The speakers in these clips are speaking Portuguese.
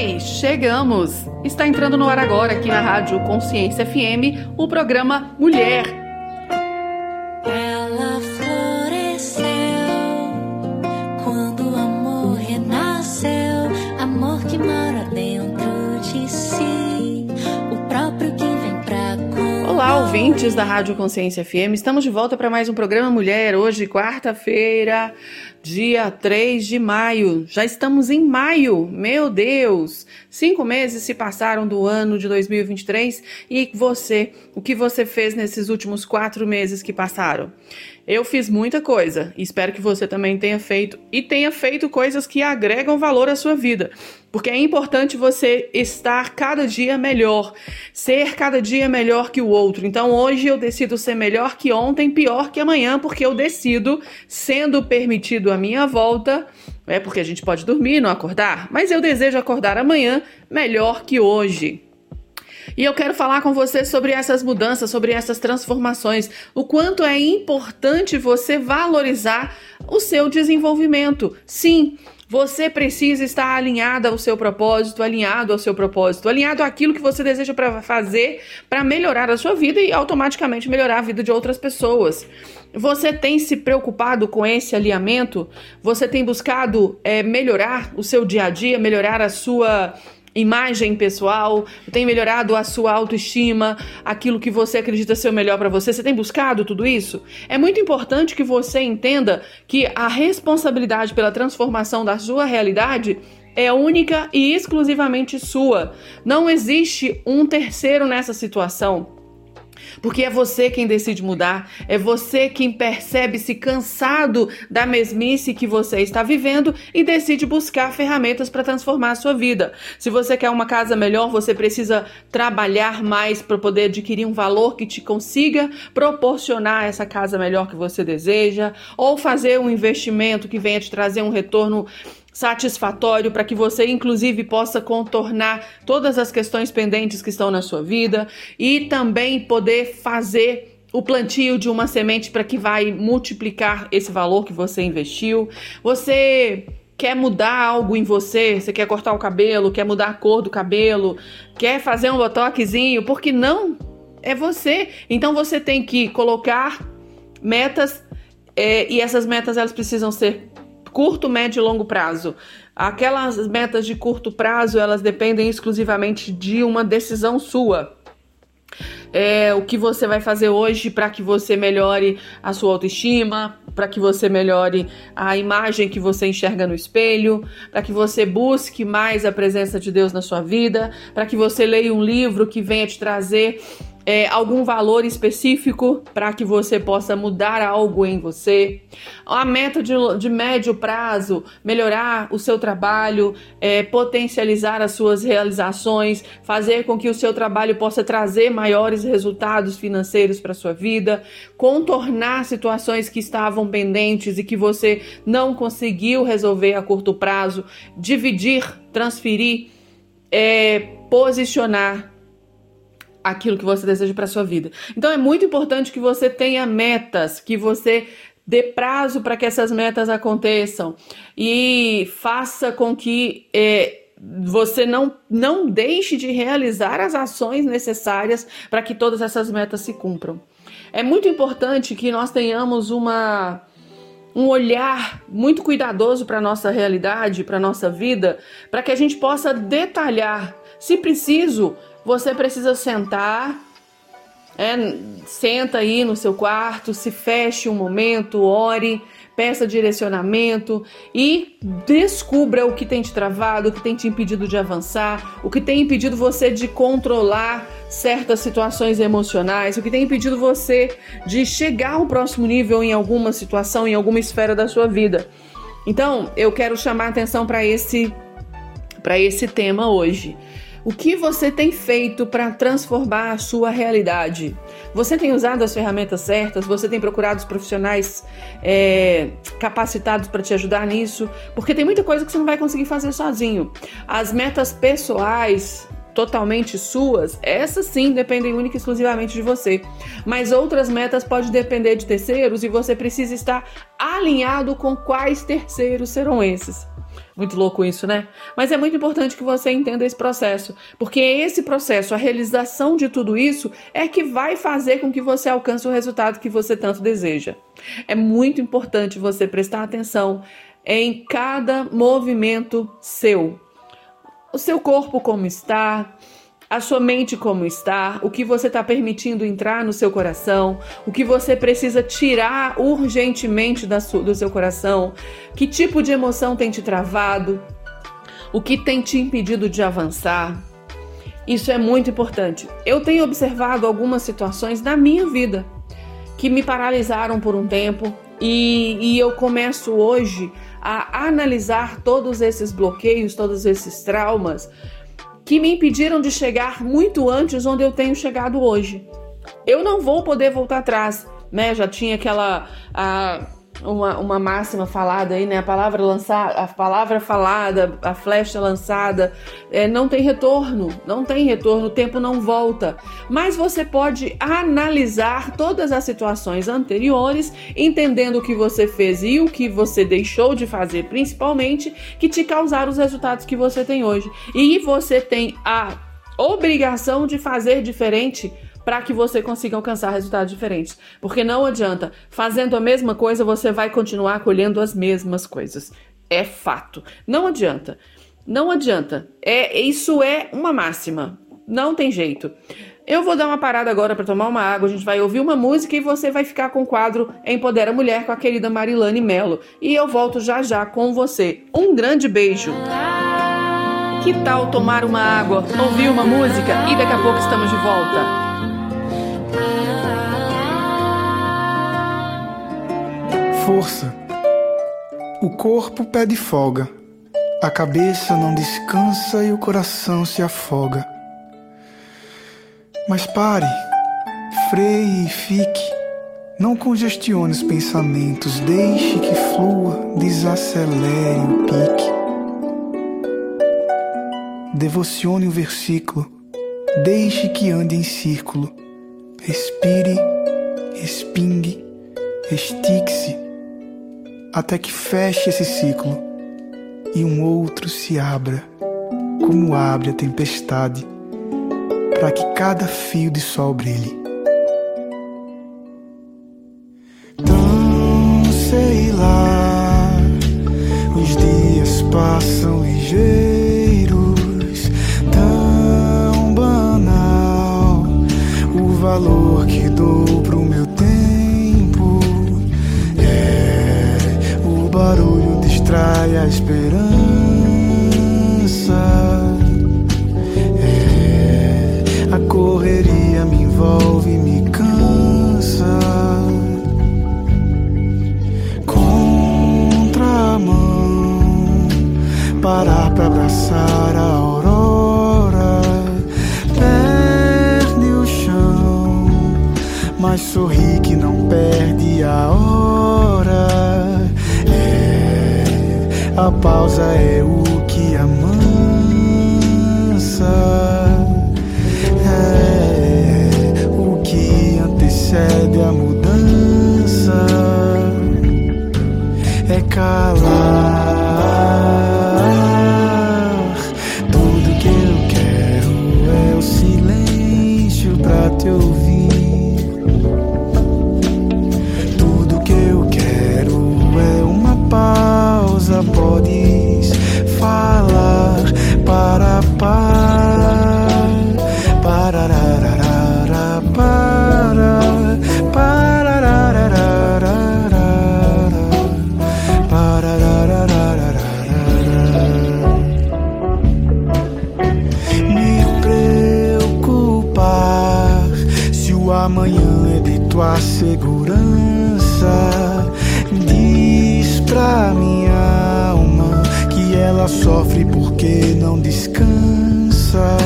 Oi, chegamos! Está entrando no ar agora aqui na Rádio Consciência FM o programa Mulher. Olá, ouvintes da Rádio Consciência FM. Estamos de volta para mais um programa Mulher. Hoje, quarta-feira, dia 3 de maio. Já estamos em maio, meu Deus! Cinco meses se passaram do ano de 2023 e você, o que você fez nesses últimos quatro meses que passaram? Eu fiz muita coisa, espero que você também tenha feito e tenha feito coisas que agregam valor à sua vida, porque é importante você estar cada dia melhor, ser cada dia melhor que o outro. Então hoje eu decido ser melhor que ontem, pior que amanhã, porque eu decido, sendo permitido a minha volta, é porque a gente pode dormir e não acordar, mas eu desejo acordar amanhã melhor que hoje. E eu quero falar com você sobre essas mudanças, sobre essas transformações, o quanto é importante você valorizar o seu desenvolvimento. Sim, você precisa estar alinhada ao seu propósito, alinhado ao seu propósito, alinhado àquilo que você deseja para fazer para melhorar a sua vida e automaticamente melhorar a vida de outras pessoas. Você tem se preocupado com esse alinhamento? Você tem buscado é, melhorar o seu dia a dia, melhorar a sua imagem pessoal, tem melhorado a sua autoestima, aquilo que você acredita ser o melhor para você. Você tem buscado tudo isso? É muito importante que você entenda que a responsabilidade pela transformação da sua realidade é única e exclusivamente sua. Não existe um terceiro nessa situação. Porque é você quem decide mudar, é você quem percebe-se cansado da mesmice que você está vivendo e decide buscar ferramentas para transformar a sua vida. Se você quer uma casa melhor, você precisa trabalhar mais para poder adquirir um valor que te consiga proporcionar essa casa melhor que você deseja, ou fazer um investimento que venha te trazer um retorno satisfatório para que você, inclusive, possa contornar todas as questões pendentes que estão na sua vida e também poder fazer o plantio de uma semente para que vai multiplicar esse valor que você investiu. Você quer mudar algo em você, você quer cortar o cabelo, quer mudar a cor do cabelo, quer fazer um botoxinho, porque não? É você. Então você tem que colocar metas é, e essas metas elas precisam ser curto, médio e longo prazo. Aquelas metas de curto prazo, elas dependem exclusivamente de uma decisão sua. É, o que você vai fazer hoje para que você melhore a sua autoestima, para que você melhore a imagem que você enxerga no espelho, para que você busque mais a presença de Deus na sua vida, para que você leia um livro que venha te trazer é, algum valor específico para que você possa mudar algo em você. A meta de, de médio prazo, melhorar o seu trabalho, é, potencializar as suas realizações, fazer com que o seu trabalho possa trazer maiores resultados financeiros para sua vida, contornar situações que estavam pendentes e que você não conseguiu resolver a curto prazo, dividir, transferir, é, posicionar aquilo que você deseja para sua vida. Então é muito importante que você tenha metas, que você dê prazo para que essas metas aconteçam e faça com que é, você não, não deixe de realizar as ações necessárias para que todas essas metas se cumpram. É muito importante que nós tenhamos uma um olhar muito cuidadoso para a nossa realidade, para a nossa vida, para que a gente possa detalhar, se preciso, você precisa sentar, é, senta aí no seu quarto, se feche um momento, ore, peça direcionamento e descubra o que tem te travado, o que tem te impedido de avançar, o que tem impedido você de controlar certas situações emocionais, o que tem impedido você de chegar ao próximo nível em alguma situação, em alguma esfera da sua vida. Então, eu quero chamar atenção para esse para esse tema hoje. O que você tem feito para transformar a sua realidade? Você tem usado as ferramentas certas? Você tem procurado os profissionais é, capacitados para te ajudar nisso? Porque tem muita coisa que você não vai conseguir fazer sozinho. As metas pessoais totalmente suas, essas sim dependem única e exclusivamente de você. Mas outras metas podem depender de terceiros e você precisa estar alinhado com quais terceiros serão esses. Muito louco isso, né? Mas é muito importante que você entenda esse processo, porque esse processo, a realização de tudo isso, é que vai fazer com que você alcance o resultado que você tanto deseja. É muito importante você prestar atenção em cada movimento seu. O seu corpo como está, a sua mente como está, o que você está permitindo entrar no seu coração, o que você precisa tirar urgentemente do seu coração, que tipo de emoção tem te travado, o que tem te impedido de avançar. Isso é muito importante. Eu tenho observado algumas situações na minha vida que me paralisaram por um tempo e, e eu começo hoje a analisar todos esses bloqueios, todos esses traumas que me impediram de chegar muito antes onde eu tenho chegado hoje. Eu não vou poder voltar atrás, né? Já tinha aquela a, uma, uma máxima falada aí, né? A palavra lançada, a palavra falada, a flecha lançada, é, não tem retorno, não tem retorno, o tempo não volta. Mas você pode analisar todas as situações anteriores, entendendo o que você fez e o que você deixou de fazer, principalmente, que te causaram os resultados que você tem hoje. E você tem a obrigação de fazer diferente para que você consiga alcançar resultados diferentes. Porque não adianta, fazendo a mesma coisa, você vai continuar colhendo as mesmas coisas. É fato. Não adianta. Não adianta. É, isso é uma máxima. Não tem jeito. Eu vou dar uma parada agora para tomar uma água, a gente vai ouvir uma música e você vai ficar com o quadro Empodera Mulher com a querida Marilane Melo. E eu volto já já com você. Um grande beijo. Que tal tomar uma água, ouvir uma música e daqui a pouco estamos de volta? Força. O corpo pede folga, a cabeça não descansa e o coração se afoga. Mas pare, freie e fique. Não congestione os pensamentos, deixe que flua, desacelere o pique. Devocione o versículo, deixe que ande em círculo. Respire, respingue, estique-se até que feche esse ciclo e um outro se abra, como abre a tempestade, para que cada fio de sol brilhe. Amanhã é de tua segurança diz pra minha alma que ela sofre porque não descansa.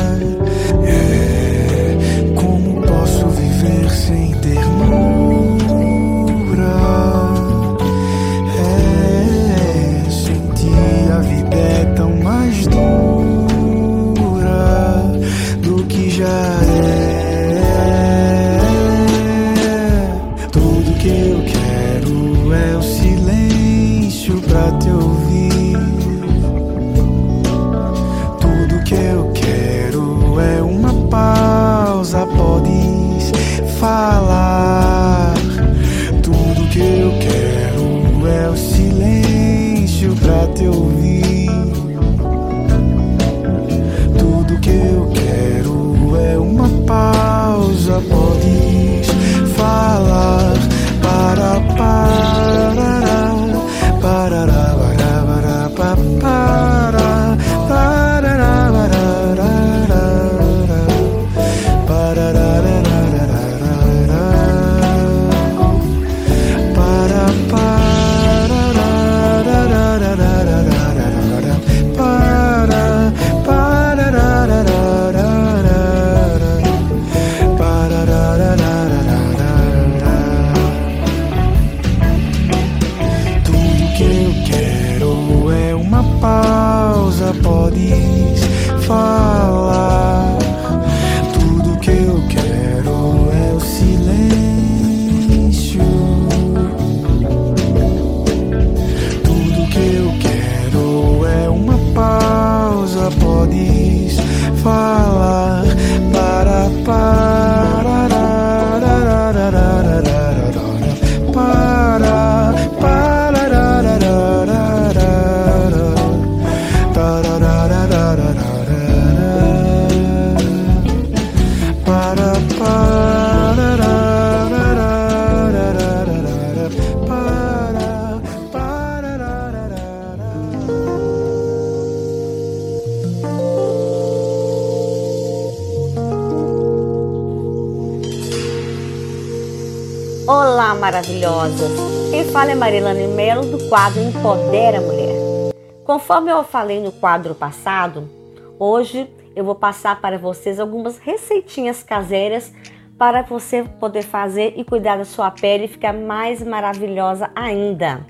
É Marilane Melo do quadro Empodera Mulher. Conforme eu falei no quadro passado, hoje eu vou passar para vocês algumas receitinhas caseiras para você poder fazer e cuidar da sua pele e ficar mais maravilhosa ainda.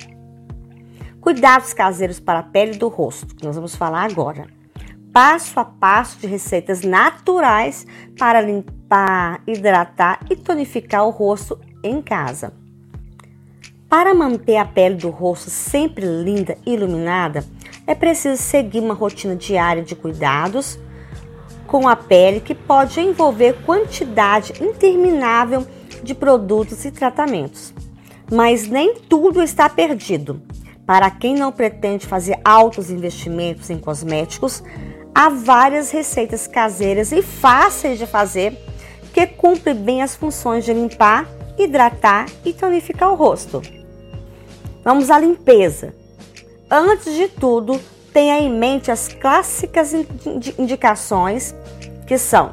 Cuidados caseiros para a pele do rosto, que nós vamos falar agora. Passo a passo de receitas naturais para limpar, hidratar e tonificar o rosto em casa. Para manter a pele do rosto sempre linda e iluminada, é preciso seguir uma rotina diária de cuidados com a pele que pode envolver quantidade interminável de produtos e tratamentos. Mas nem tudo está perdido. Para quem não pretende fazer altos investimentos em cosméticos, há várias receitas caseiras e fáceis de fazer que cumprem bem as funções de limpar, hidratar e tonificar o rosto. Vamos à limpeza. Antes de tudo, tenha em mente as clássicas indicações que são: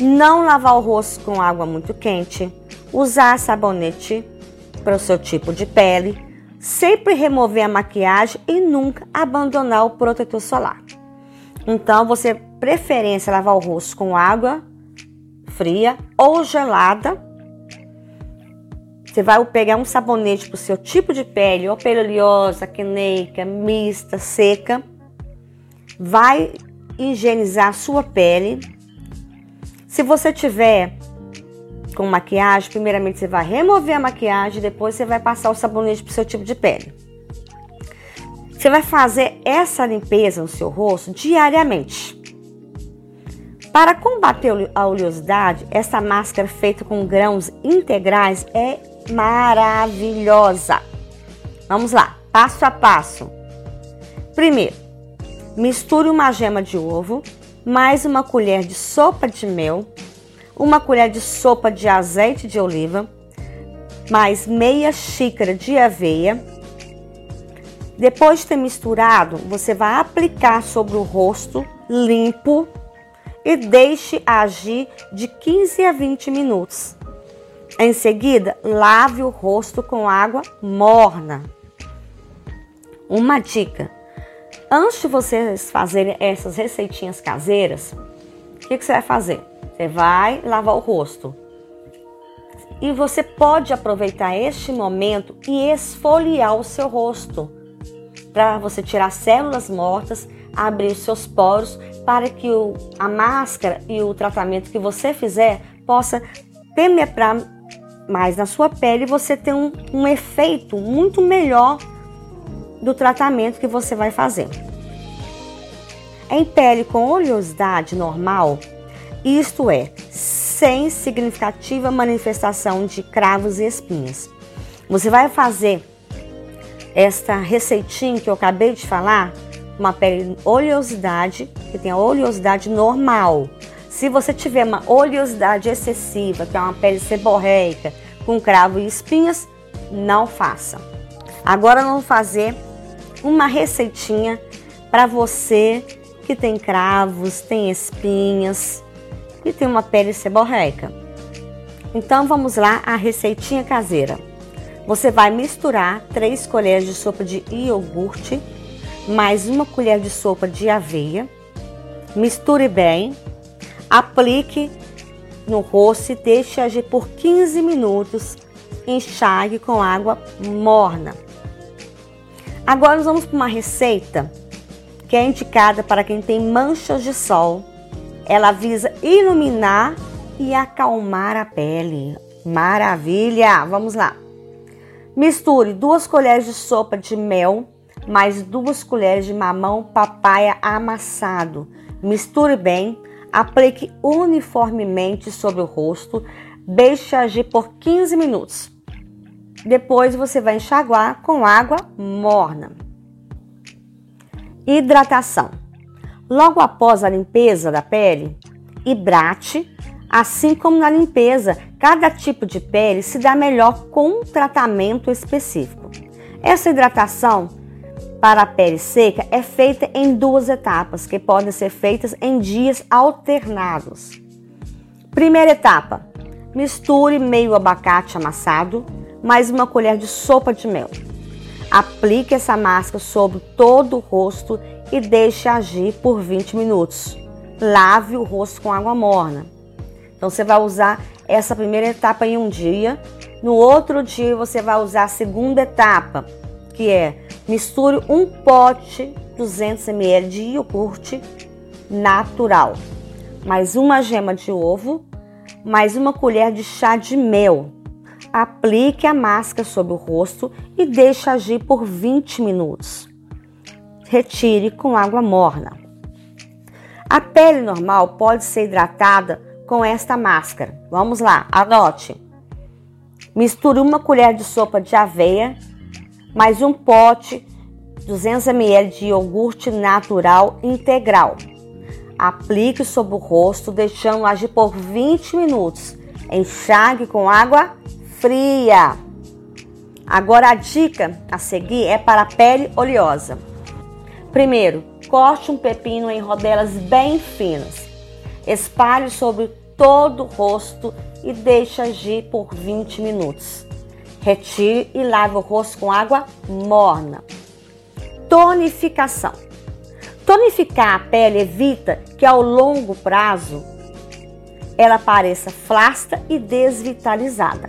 não lavar o rosto com água muito quente, usar sabonete para o seu tipo de pele, sempre remover a maquiagem e nunca abandonar o protetor solar. Então, você preferência lavar o rosto com água fria ou gelada. Você vai pegar um sabonete para o seu tipo de pele, ou pele oleosa, acneica, mista, seca. Vai higienizar a sua pele. Se você tiver com maquiagem, primeiramente você vai remover a maquiagem, depois você vai passar o sabonete para o seu tipo de pele. Você vai fazer essa limpeza no seu rosto diariamente. Para combater a oleosidade, essa máscara feita com grãos integrais é maravilhosa. Vamos lá, passo a passo. Primeiro, misture uma gema de ovo, mais uma colher de sopa de mel, uma colher de sopa de azeite de oliva, mais meia xícara de aveia. Depois de ter misturado, você vai aplicar sobre o rosto limpo e deixe agir de 15 a 20 minutos. Em seguida, lave o rosto com água morna. Uma dica: antes de vocês fazerem essas receitinhas caseiras, o que, que você vai fazer? Você vai lavar o rosto. E você pode aproveitar este momento e esfoliar o seu rosto para você tirar células mortas, abrir seus poros para que o, a máscara e o tratamento que você fizer possa penetrar mais na sua pele, você tem um, um efeito muito melhor do tratamento que você vai fazer. Em pele com oleosidade normal, isto é, sem significativa manifestação de cravos e espinhas. Você vai fazer esta receitinha que eu acabei de falar, uma pele oleosidade, que tem a oleosidade normal. Se você tiver uma oleosidade excessiva, que é uma pele seborreica, com cravo e espinhas, não faça. Agora vamos fazer uma receitinha para você que tem cravos, tem espinhas e tem uma pele seborreica. Então vamos lá a receitinha caseira. Você vai misturar 3 colheres de sopa de iogurte mais uma colher de sopa de aveia. Misture bem, aplique no rosto e deixe agir por 15 minutos. Enxague com água morna. Agora nós vamos para uma receita que é indicada para quem tem manchas de sol. Ela visa iluminar e acalmar a pele. Maravilha! Vamos lá. Misture duas colheres de sopa de mel mais duas colheres de mamão papaya amassado. Misture bem, aplique uniformemente sobre o rosto, deixe agir por 15 minutos. Depois você vai enxaguar com água morna. Hidratação. Logo após a limpeza da pele, hidrate, assim como na limpeza, cada tipo de pele se dá melhor com um tratamento específico. Essa hidratação para a pele seca é feita em duas etapas, que podem ser feitas em dias alternados. Primeira etapa: misture meio abacate amassado mais uma colher de sopa de mel. Aplique essa máscara sobre todo o rosto e deixe agir por 20 minutos. Lave o rosto com água morna. Então você vai usar essa primeira etapa em um dia. No outro dia você vai usar a segunda etapa, que é Misture um pote 200 ml de iogurte natural, mais uma gema de ovo, mais uma colher de chá de mel. Aplique a máscara sobre o rosto e deixe agir por 20 minutos. Retire com água morna. A pele normal pode ser hidratada com esta máscara. Vamos lá, anote. Misture uma colher de sopa de aveia mais um pote 200 ml de iogurte natural integral. Aplique sobre o rosto, deixando agir por 20 minutos. Enxague com água fria. Agora a dica a seguir é para a pele oleosa. Primeiro, corte um pepino em rodelas bem finas. Espalhe sobre todo o rosto e deixe agir por 20 minutos. Retire e lave o rosto com água morna. Tonificação. Tonificar a pele evita que ao longo prazo ela pareça flácida e desvitalizada.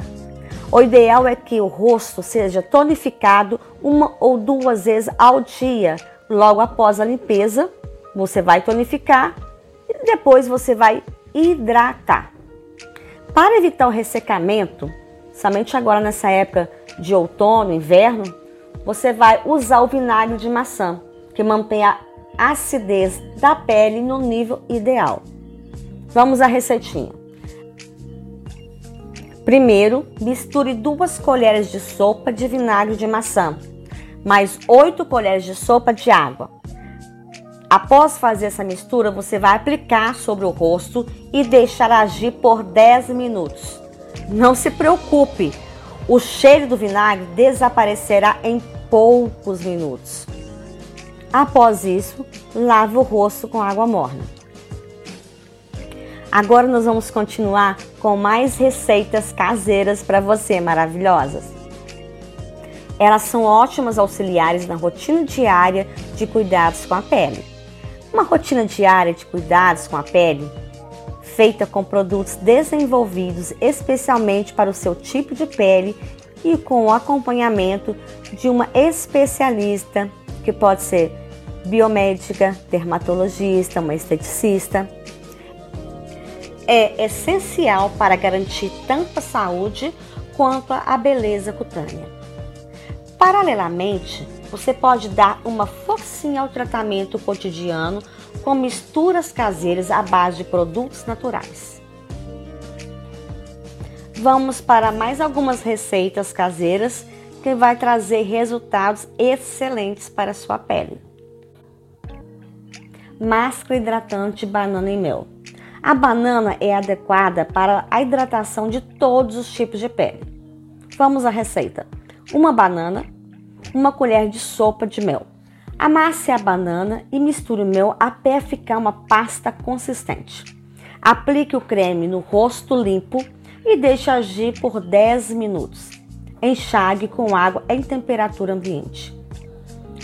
O ideal é que o rosto seja tonificado uma ou duas vezes ao dia. Logo após a limpeza, você vai tonificar e depois você vai hidratar. Para evitar o ressecamento, somente agora nessa época de outono, inverno, você vai usar o vinagre de maçã, que mantém a acidez da pele no nível ideal. Vamos à receitinha. Primeiro, misture duas colheres de sopa de vinagre de maçã, mais 8 colheres de sopa de água. Após fazer essa mistura, você vai aplicar sobre o rosto e deixar agir por 10 minutos. Não se preocupe, o cheiro do vinagre desaparecerá em poucos minutos. Após isso, lave o rosto com água morna. Agora nós vamos continuar com mais receitas caseiras para você, maravilhosas. Elas são ótimas auxiliares na rotina diária de cuidados com a pele. Uma rotina diária de cuidados com a pele feita com produtos desenvolvidos especialmente para o seu tipo de pele e com o acompanhamento de uma especialista, que pode ser biomédica, dermatologista, uma esteticista. É essencial para garantir tanto a saúde quanto à beleza cutânea. Paralelamente, você pode dar uma forcinha ao tratamento cotidiano com misturas caseiras à base de produtos naturais. Vamos para mais algumas receitas caseiras que vai trazer resultados excelentes para a sua pele. Máscara hidratante banana e mel. A banana é adequada para a hidratação de todos os tipos de pele. Vamos à receita: uma banana, uma colher de sopa de mel. Amasse a banana e misture o mel até ficar uma pasta consistente. Aplique o creme no rosto limpo e deixe agir por 10 minutos. Enxague com água em temperatura ambiente.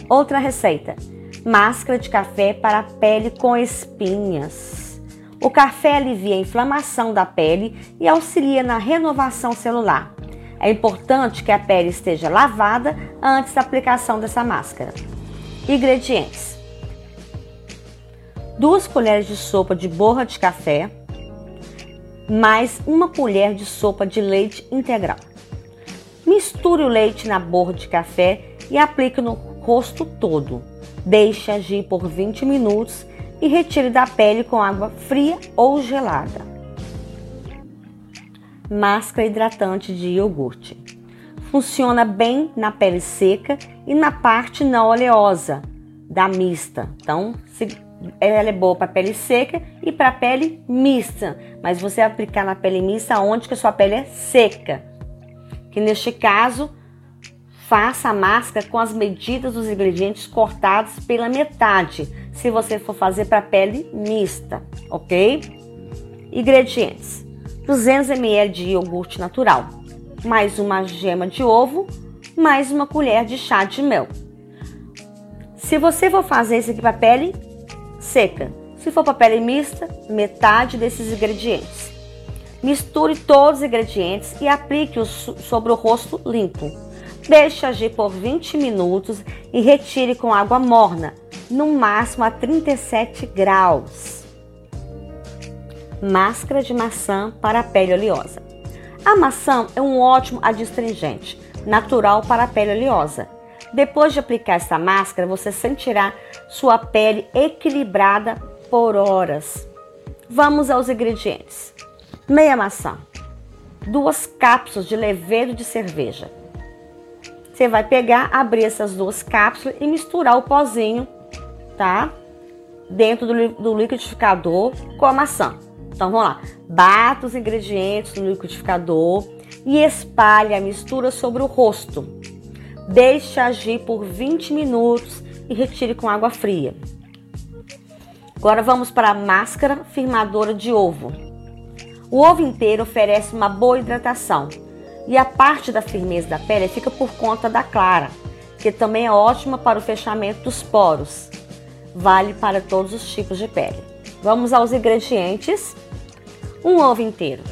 Outra receita: máscara de café para pele com espinhas. O café alivia a inflamação da pele e auxilia na renovação celular. É importante que a pele esteja lavada antes da aplicação dessa máscara. Ingredientes: 2 colheres de sopa de borra de café, mais uma colher de sopa de leite integral. Misture o leite na borra de café e aplique no rosto todo. Deixe agir por 20 minutos e retire da pele com água fria ou gelada. Máscara hidratante de iogurte. Funciona bem na pele seca e na parte não oleosa da mista. Então, ela é boa para pele seca e para pele mista, mas você aplicar na pele mista onde que a sua pele é seca. Que neste caso, faça a máscara com as medidas dos ingredientes cortados pela metade se você for fazer para pele mista, ok? Ingredientes: 200 ml de iogurte natural, mais uma gema de ovo, mais uma colher de chá de mel. Se você for fazer isso aqui para pele seca, se for para pele mista, metade desses ingredientes. Misture todos os ingredientes e aplique-os sobre o rosto limpo. Deixe agir por 20 minutos e retire com água morna no máximo a 37 graus. Máscara de maçã para a pele oleosa. A maçã é um ótimo adstringente, natural para a pele oleosa. Depois de aplicar essa máscara, você sentirá sua pele equilibrada por horas. Vamos aos ingredientes: meia maçã, duas cápsulas de levedo de cerveja. Você vai pegar, abrir essas duas cápsulas e misturar o pozinho tá? Dentro do, do liquidificador com a maçã. Então vamos lá. Bata os ingredientes no liquidificador e espalhe a mistura sobre o rosto. Deixe agir por 20 minutos e retire com água fria. Agora vamos para a máscara firmadora de ovo. O ovo inteiro oferece uma boa hidratação e a parte da firmeza da pele fica por conta da clara, que também é ótima para o fechamento dos poros vale para todos os tipos de pele. Vamos aos ingredientes: um ovo inteiro.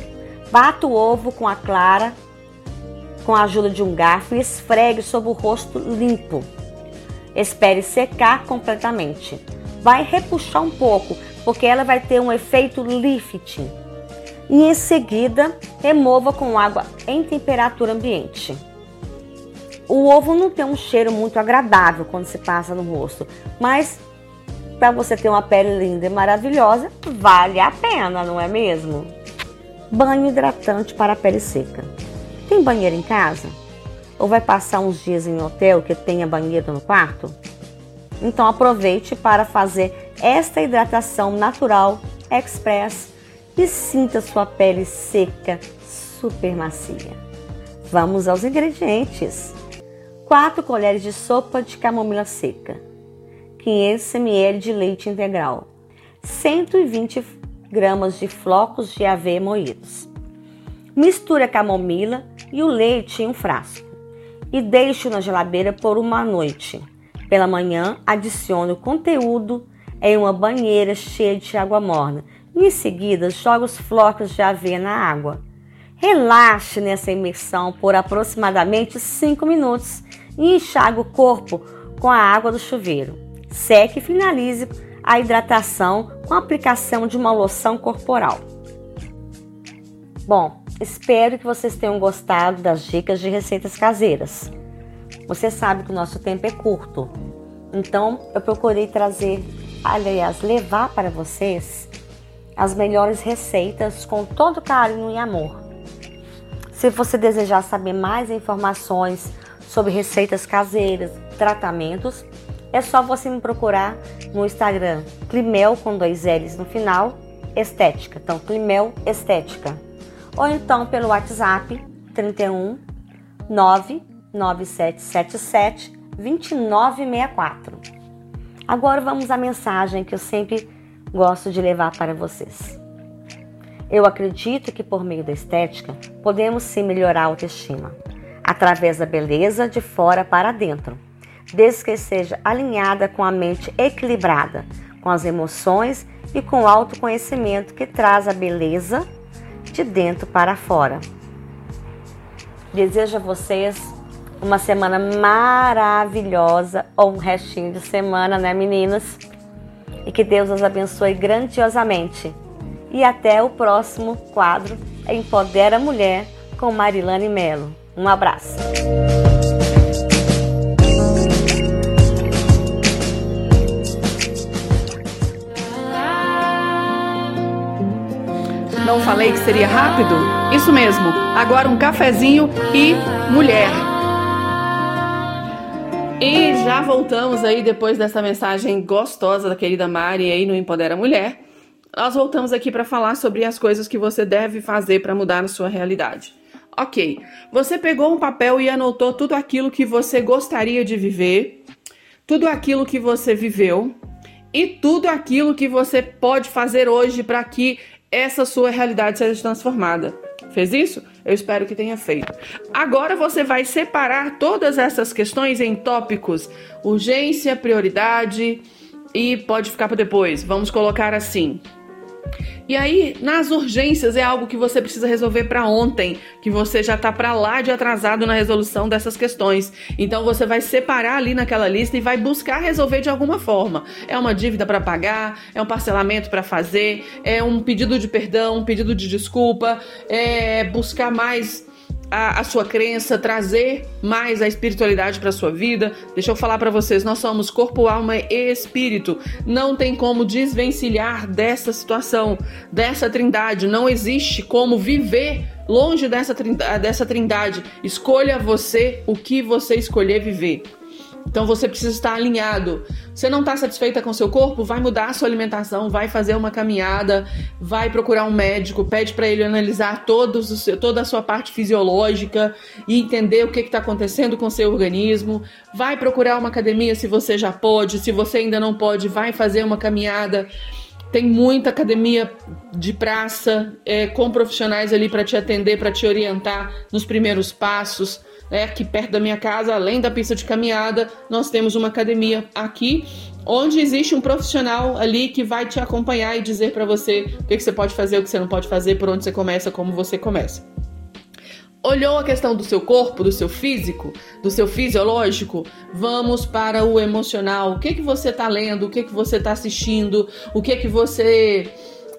Bata o ovo com a clara com a ajuda de um garfo e esfregue sobre o rosto limpo. Espere secar completamente. Vai repuxar um pouco, porque ela vai ter um efeito lifting. E em seguida, remova com água em temperatura ambiente. O ovo não tem um cheiro muito agradável quando se passa no rosto, mas para você ter uma pele linda e maravilhosa, vale a pena, não é mesmo? Banho hidratante para a pele seca. Tem banheiro em casa? Ou vai passar uns dias em um hotel que tenha banheiro no quarto? Então aproveite para fazer esta hidratação natural express e sinta sua pele seca, super macia. Vamos aos ingredientes: 4 colheres de sopa de camomila seca, 500 ml de leite integral, 120 gramas de flocos de aveia moídos. Misture a camomila e o leite em um frasco e deixe na geladeira por uma noite. Pela manhã, adicione o conteúdo em uma banheira cheia de água morna e em seguida jogue os flocos de aveia na água. Relaxe nessa imersão por aproximadamente 5 minutos e enxague o corpo com a água do chuveiro. Seque e finalize a hidratação com a aplicação de uma loção corporal. Bom, espero que vocês tenham gostado das dicas de receitas caseiras. Você sabe que o nosso tempo é curto, então eu procurei trazer, aliás, levar para vocês as melhores receitas com todo carinho e amor. Se você desejar saber mais informações sobre receitas caseiras, tratamentos, é só você me procurar no Instagram Climel com dois L's no final, Estética. Então, Climel Estética. Ou então pelo WhatsApp 31 99777 2964. Agora vamos à mensagem que eu sempre gosto de levar para vocês. Eu acredito que por meio da estética podemos sim melhorar a autoestima, através da beleza de fora para dentro, desde que seja alinhada com a mente equilibrada, com as emoções e com o autoconhecimento que traz a beleza de dentro para fora. Desejo a vocês uma semana maravilhosa ou um restinho de semana, né, meninas? E que Deus os abençoe grandiosamente. E até o próximo quadro Empodera a Mulher com Marilane Melo. Um abraço. Não falei que seria rápido? Isso mesmo. Agora um cafezinho e mulher. E já voltamos aí depois dessa mensagem gostosa da querida Mari aí no Empodera Mulher. Nós voltamos aqui para falar sobre as coisas que você deve fazer para mudar na sua realidade. Ok, você pegou um papel e anotou tudo aquilo que você gostaria de viver, tudo aquilo que você viveu e tudo aquilo que você pode fazer hoje para que essa sua realidade seja transformada. Fez isso? Eu espero que tenha feito. Agora você vai separar todas essas questões em tópicos: urgência, prioridade e pode ficar para depois. Vamos colocar assim: e aí, nas urgências é algo que você precisa resolver para ontem, que você já tá para lá de atrasado na resolução dessas questões. Então você vai separar ali naquela lista e vai buscar resolver de alguma forma. É uma dívida para pagar, é um parcelamento para fazer, é um pedido de perdão, um pedido de desculpa, é buscar mais a, a, sua crença, trazer mais a espiritualidade para sua vida. Deixa eu falar para vocês, nós somos corpo, alma e espírito. Não tem como desvencilhar dessa situação, dessa trindade. Não existe como viver longe dessa, dessa trindade. Escolha você o que você escolher viver. Então você precisa estar alinhado. Você não está satisfeita com seu corpo? Vai mudar a sua alimentação, vai fazer uma caminhada, vai procurar um médico, pede para ele analisar todos toda a sua parte fisiológica e entender o que está acontecendo com seu organismo. Vai procurar uma academia se você já pode, se você ainda não pode, vai fazer uma caminhada. Tem muita academia de praça é, com profissionais ali para te atender, para te orientar nos primeiros passos né, aqui perto da minha casa, além da pista de caminhada, nós temos uma academia aqui, onde existe um profissional ali que vai te acompanhar e dizer para você o que, que você pode fazer, o que você não pode fazer, por onde você começa, como você começa. Olhou a questão do seu corpo, do seu físico, do seu fisiológico? Vamos para o emocional. O que que você está lendo? O que que você está assistindo? O que que você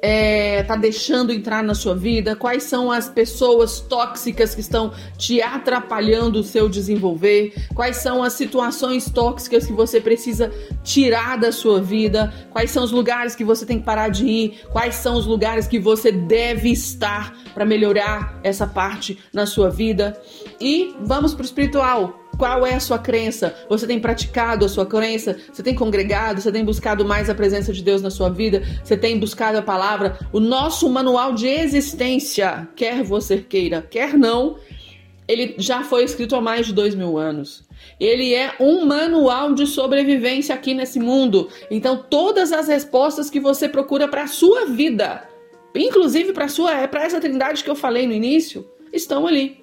é, tá deixando entrar na sua vida? Quais são as pessoas tóxicas que estão te atrapalhando o seu desenvolver? Quais são as situações tóxicas que você precisa tirar da sua vida? Quais são os lugares que você tem que parar de ir? Quais são os lugares que você deve estar para melhorar essa parte na sua vida? E vamos para o espiritual. Qual é a sua crença? Você tem praticado a sua crença? Você tem congregado? Você tem buscado mais a presença de Deus na sua vida? Você tem buscado a palavra? O nosso manual de existência, quer você queira, quer não, ele já foi escrito há mais de dois mil anos. Ele é um manual de sobrevivência aqui nesse mundo. Então, todas as respostas que você procura para a sua vida, inclusive para sua, é para essa trindade que eu falei no início, estão ali.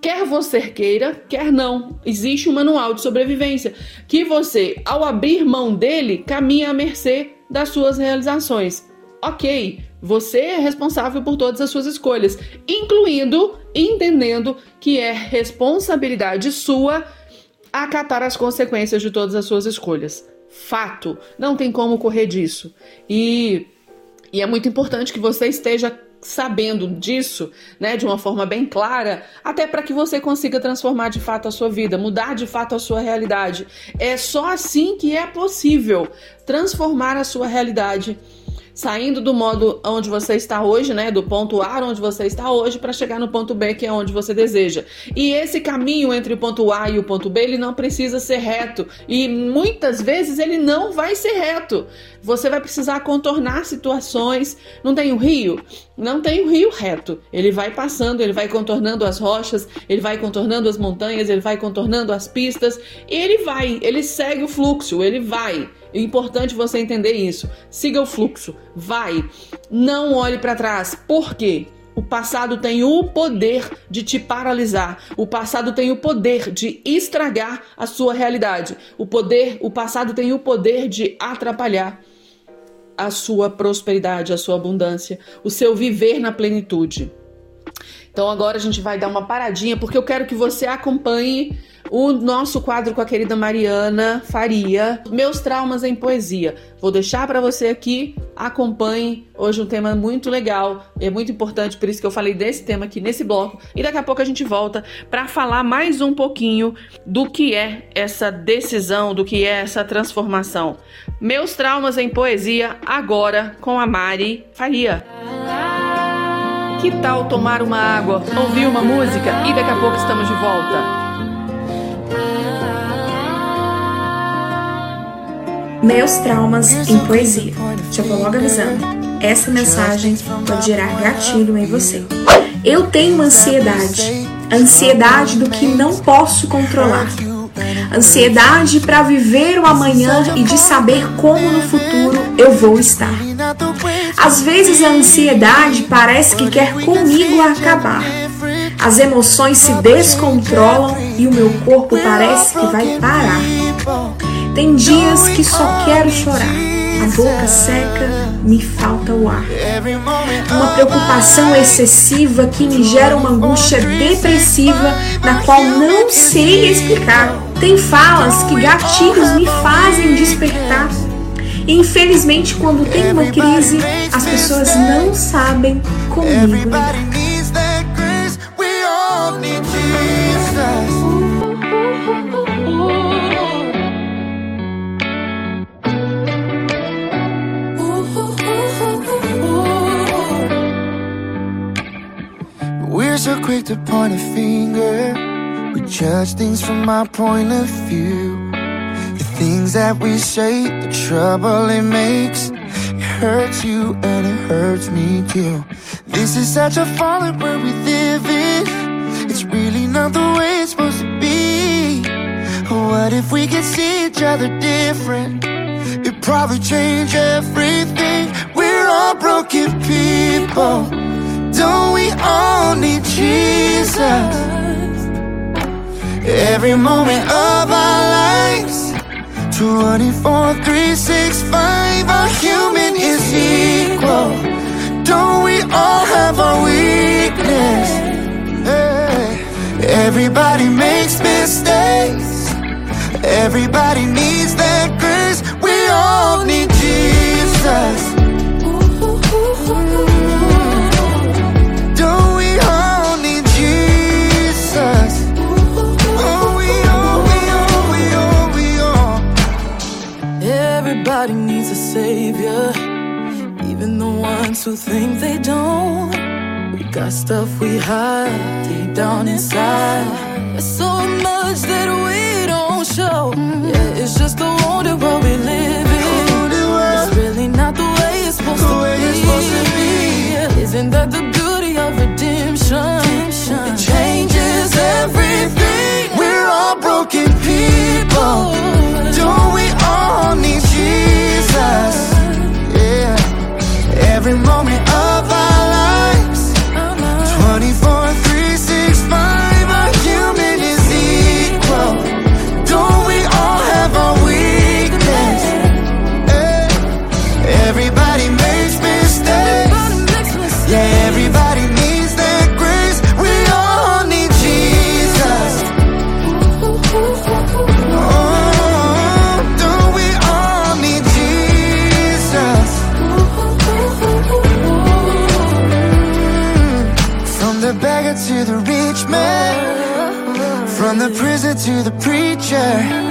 Quer você queira, quer não, existe um manual de sobrevivência que você, ao abrir mão dele, caminha à mercê das suas realizações. Ok, você é responsável por todas as suas escolhas, incluindo entendendo que é responsabilidade sua acatar as consequências de todas as suas escolhas. Fato, não tem como correr disso. E, e é muito importante que você esteja sabendo disso, né, de uma forma bem clara, até para que você consiga transformar de fato a sua vida, mudar de fato a sua realidade. É só assim que é possível transformar a sua realidade saindo do modo onde você está hoje, né, do ponto A onde você está hoje para chegar no ponto B, que é onde você deseja. E esse caminho entre o ponto A e o ponto B, ele não precisa ser reto e muitas vezes ele não vai ser reto. Você vai precisar contornar situações. Não tem o um rio? Não tem o um rio reto. Ele vai passando, ele vai contornando as rochas, ele vai contornando as montanhas, ele vai contornando as pistas. Ele vai, ele segue o fluxo, ele vai. É importante você entender isso. Siga o fluxo, vai. Não olhe para trás. Por quê? O passado tem o poder de te paralisar. O passado tem o poder de estragar a sua realidade. O poder, o passado tem o poder de atrapalhar a sua prosperidade, a sua abundância, o seu viver na plenitude. Então agora a gente vai dar uma paradinha porque eu quero que você acompanhe o nosso quadro com a querida Mariana Faria, Meus Traumas em Poesia. Vou deixar para você aqui, acompanhe. Hoje um tema muito legal, é muito importante, por isso que eu falei desse tema aqui nesse bloco. E daqui a pouco a gente volta para falar mais um pouquinho do que é essa decisão, do que é essa transformação. Meus Traumas em Poesia, agora com a Mari Faria. Que tal tomar uma água, ouvir uma música e daqui a pouco estamos de volta? Meus traumas em poesia. Já vou logo avisando. Essa mensagem pode gerar gatilho em você. Eu tenho ansiedade, ansiedade do que não posso controlar. Ansiedade para viver o amanhã e de saber como no futuro eu vou estar. Às vezes a ansiedade parece que quer comigo acabar. As emoções se descontrolam e o meu corpo parece que vai parar. Tem dias que só quero chorar, a boca seca, me falta o ar. Uma preocupação excessiva que me gera uma angústia depressiva na qual não sei explicar. Tem falas que gatilhos me fazem despertar. Infelizmente, quando tem uma crise, as pessoas não sabem comigo lidar. so quick to point a finger. We judge things from our point of view. Things that we say, the trouble it makes. It hurts you and it hurts me too. This is such a fallen world we live in. It's really not the way it's supposed to be. What if we could see each other different? It'd probably change everything. We're all broken people. Don't we all need Jesus? Every moment of our lives 24, 3, 6, 5 a human is equal. Don't we all have our weakness? Everybody makes mistakes. Everybody needs that grace. We all need Jesus who think they don't. We got stuff we hide deep down inside. There's so much that we don't show. Yeah, it's just a wounded world we live in. It's really not the way it's supposed, to, be. Isn't that the beauty of redemption? It changes everything. We're all broken people. Oh. Don't we all need Every moment prison to the preacher.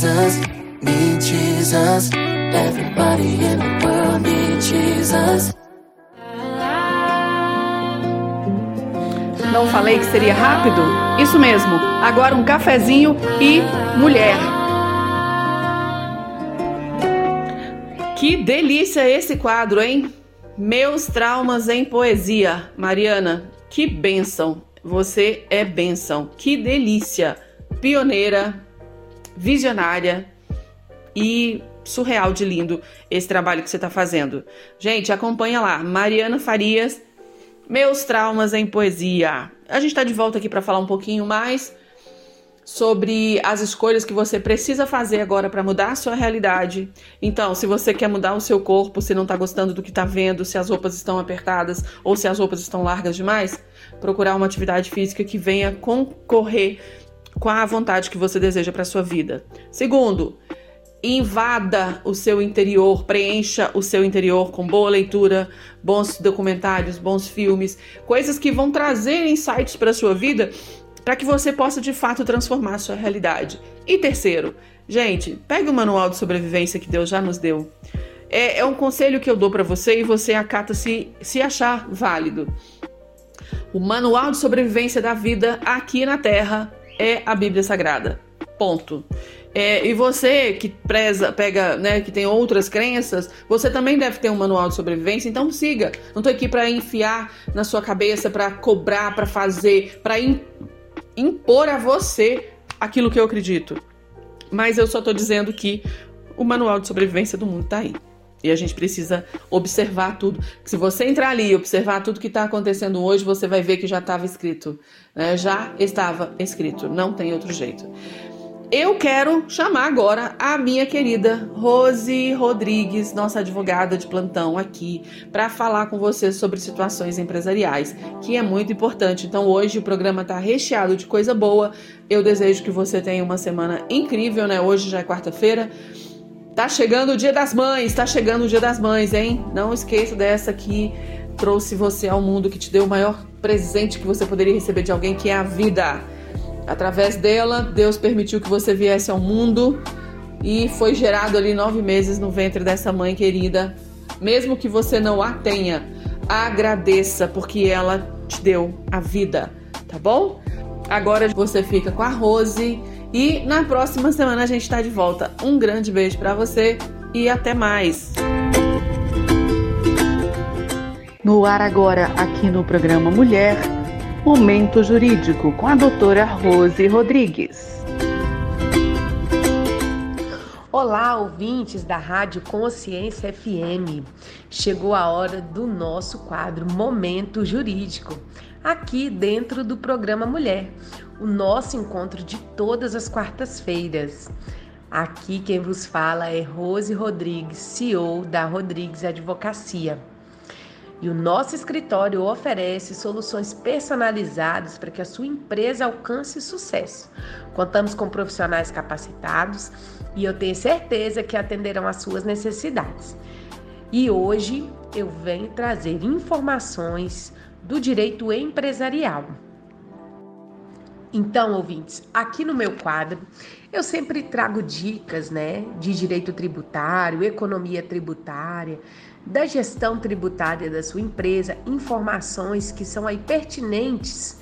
Jesus, need Jesus. Everybody in the world need Jesus. Não falei que seria rápido? Isso mesmo. Agora um cafezinho e mulher. Que delícia esse quadro, hein? Meus traumas em poesia. Mariana, que benção. Você é benção. Que delícia. Pioneira, visionária e surreal de lindo esse trabalho que você está fazendo. Gente, acompanha lá. Mariana Farias, Meus Traumas em Poesia. A gente está de volta aqui para falar um pouquinho mais sobre as escolhas que você precisa fazer agora para mudar a sua realidade. Então, se você quer mudar o seu corpo, se não está gostando do que está vendo, se as roupas estão apertadas ou se as roupas estão largas demais, procurar uma atividade física que venha concorrer com a vontade que você deseja para sua vida. Segundo, invada o seu interior, preencha o seu interior com boa leitura, bons documentários, bons filmes, coisas que vão trazer insights para sua vida para que você possa de fato transformar a sua realidade. E terceiro, gente, pegue o manual de sobrevivência que Deus já nos deu. É, é um conselho que eu dou para você e você acata se, se achar válido. O manual de sobrevivência da vida aqui na Terra é a Bíblia Sagrada. Ponto. É, e você que preza, pega, né, que tem outras crenças, você também deve ter um manual de sobrevivência, então siga. Não tô aqui para enfiar na sua cabeça, para cobrar, para fazer, para impor a você aquilo que eu acredito. Mas eu só tô dizendo que o manual de sobrevivência do mundo tá aí. E a gente precisa observar tudo. Se você entrar ali e observar tudo que está acontecendo hoje, você vai ver que já estava escrito. Né? Já estava escrito. Não tem outro jeito. Eu quero chamar agora a minha querida Rose Rodrigues, nossa advogada de plantão aqui, para falar com você sobre situações empresariais, que é muito importante. Então, hoje o programa está recheado de coisa boa. Eu desejo que você tenha uma semana incrível, né? Hoje já é quarta-feira. Tá chegando o Dia das Mães, tá chegando o Dia das Mães, hein? Não esqueça dessa que trouxe você ao mundo, que te deu o maior presente que você poderia receber de alguém, que é a vida. Através dela, Deus permitiu que você viesse ao mundo e foi gerado ali nove meses no ventre dessa mãe querida. Mesmo que você não a tenha, agradeça porque ela te deu a vida, tá bom? Agora você fica com a Rose e na próxima semana a gente está de volta. Um grande beijo para você e até mais. No ar agora, aqui no programa Mulher, Momento Jurídico com a doutora Rose Rodrigues. Olá, ouvintes da Rádio Consciência FM. Chegou a hora do nosso quadro Momento Jurídico, aqui dentro do programa Mulher, o nosso encontro de todas as quartas-feiras. Aqui quem vos fala é Rose Rodrigues, CEO da Rodrigues Advocacia. E o nosso escritório oferece soluções personalizadas para que a sua empresa alcance sucesso. Contamos com profissionais capacitados e eu tenho certeza que atenderão às suas necessidades. E hoje eu venho trazer informações do direito empresarial. Então, ouvintes, aqui no meu quadro eu sempre trago dicas, né, de direito tributário, economia tributária, da gestão tributária da sua empresa, informações que são aí pertinentes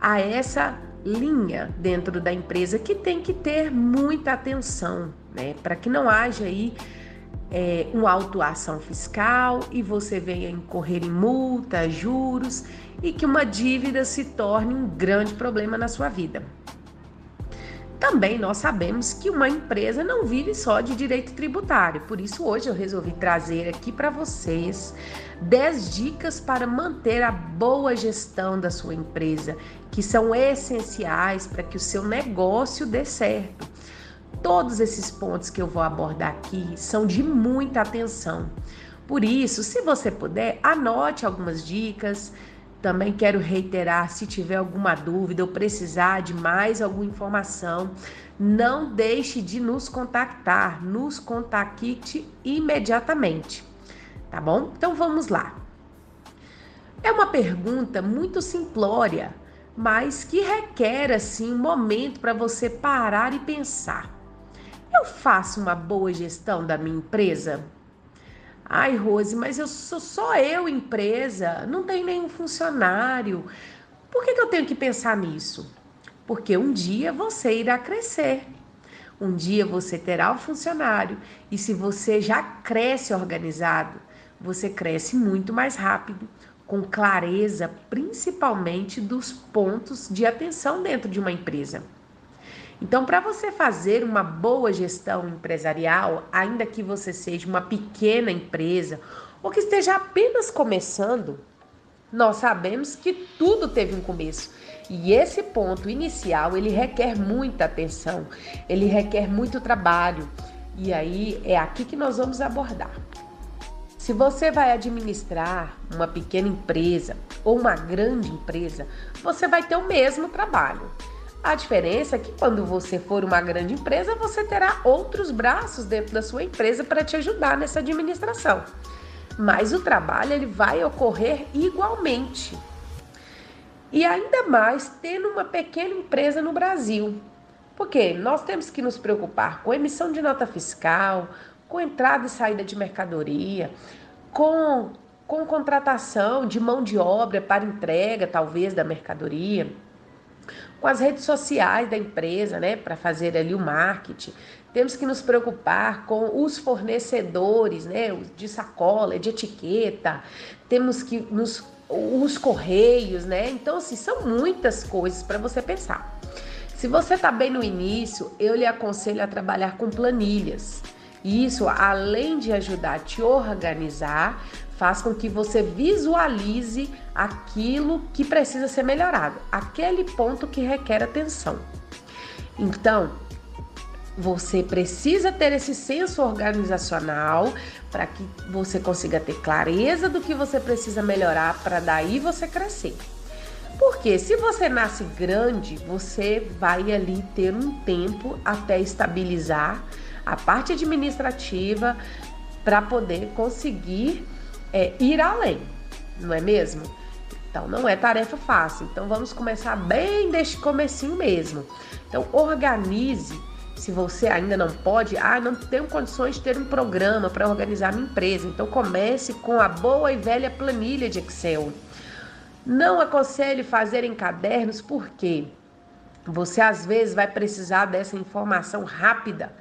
a essa linha dentro da empresa que tem que ter muita atenção, né, para que não haja aí é, uma autuação fiscal e você venha incorrer em multa, juros e que uma dívida se torne um grande problema na sua vida. Também nós sabemos que uma empresa não vive só de direito tributário, por isso hoje eu resolvi trazer aqui para vocês 10 dicas para manter a boa gestão da sua empresa, que são essenciais para que o seu negócio dê certo. Todos esses pontos que eu vou abordar aqui são de muita atenção. Por isso, se você puder, anote algumas dicas, também quero reiterar, se tiver alguma dúvida ou precisar de mais alguma informação, não deixe de nos contactar, nos contacte imediatamente, tá bom? Então vamos lá. É uma pergunta muito simplória, mas que requer assim um momento para você parar e pensar. Eu faço uma boa gestão da minha empresa? Ai, Rose, mas eu sou só eu empresa, não tenho nenhum funcionário. Por que, que eu tenho que pensar nisso? Porque um dia você irá crescer. Um dia você terá um funcionário. E se você já cresce organizado, você cresce muito mais rápido, com clareza, principalmente dos pontos de atenção dentro de uma empresa. Então, para você fazer uma boa gestão empresarial, ainda que você seja uma pequena empresa ou que esteja apenas começando, nós sabemos que tudo teve um começo. E esse ponto inicial, ele requer muita atenção, ele requer muito trabalho. E aí é aqui que nós vamos abordar. Se você vai administrar uma pequena empresa ou uma grande empresa, você vai ter o mesmo trabalho. A diferença é que quando você for uma grande empresa, você terá outros braços dentro da sua empresa para te ajudar nessa administração. Mas o trabalho ele vai ocorrer igualmente. E ainda mais tendo uma pequena empresa no Brasil. Porque nós temos que nos preocupar com emissão de nota fiscal, com entrada e saída de mercadoria, com, com contratação de mão de obra para entrega, talvez, da mercadoria com as redes sociais da empresa, né, para fazer ali o marketing. Temos que nos preocupar com os fornecedores, né, de sacola, de etiqueta. Temos que nos os correios, né? Então, assim, são muitas coisas para você pensar. Se você está bem no início, eu lhe aconselho a trabalhar com planilhas. Isso, além de ajudar a te organizar, faz com que você visualize aquilo que precisa ser melhorado, aquele ponto que requer atenção. Então, você precisa ter esse senso organizacional para que você consiga ter clareza do que você precisa melhorar para daí você crescer. Porque se você nasce grande, você vai ali ter um tempo até estabilizar a parte administrativa para poder conseguir é, ir além, não é mesmo? Então não é tarefa fácil. Então vamos começar bem deste comecinho mesmo. Então organize se você ainda não pode, ah, não tenho condições de ter um programa para organizar minha empresa. Então comece com a boa e velha planilha de Excel. Não aconselho fazer em cadernos porque você às vezes vai precisar dessa informação rápida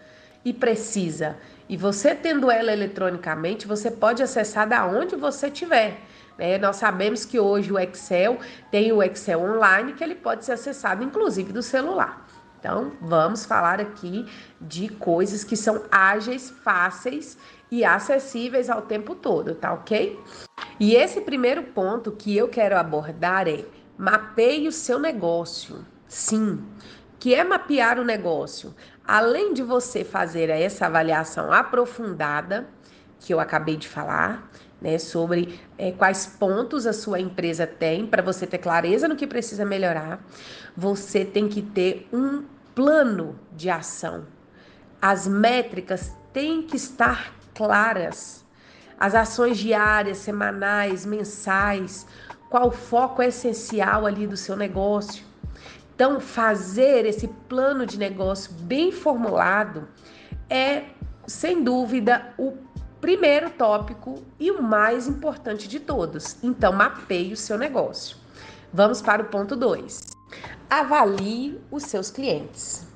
e precisa. E você tendo ela eletronicamente, você pode acessar da onde você estiver. Né? Nós sabemos que hoje o Excel tem o Excel online que ele pode ser acessado inclusive do celular. Então, vamos falar aqui de coisas que são ágeis, fáceis e acessíveis ao tempo todo, tá ok? E esse primeiro ponto que eu quero abordar é mapeie o seu negócio. Sim, que é mapear o negócio além de você fazer essa avaliação aprofundada, que eu acabei de falar, né, sobre é, quais pontos a sua empresa tem, para você ter clareza no que precisa melhorar, você tem que ter um plano de ação. As métricas têm que estar claras. As ações diárias, semanais, mensais, qual o foco essencial ali do seu negócio Então, fazer esse plano de negócio bem formulado é, sem dúvida, o primeiro tópico e o mais importante de todos. Então, mapeie o seu negócio. Vamos para o ponto 2. Avalie os seus clientes.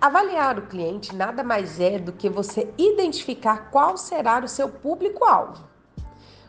Avaliar o cliente nada mais é do que você identificar qual será o seu público-alvo.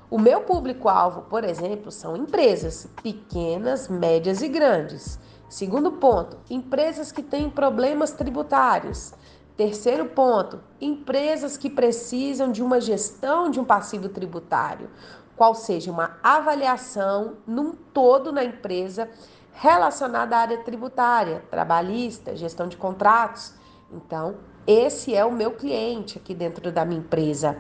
O meu público-alvo, por exemplo, são empresas pequenas, médias e grandes. Segundo ponto, empresas que têm problemas tributários. Terceiro ponto, empresas que precisam de uma gestão de um passivo tributário, qual seja uma avaliação num todo na empresa relacionada à área tributária, trabalhista, gestão de contratos. Então, esse é o meu cliente aqui dentro da minha empresa.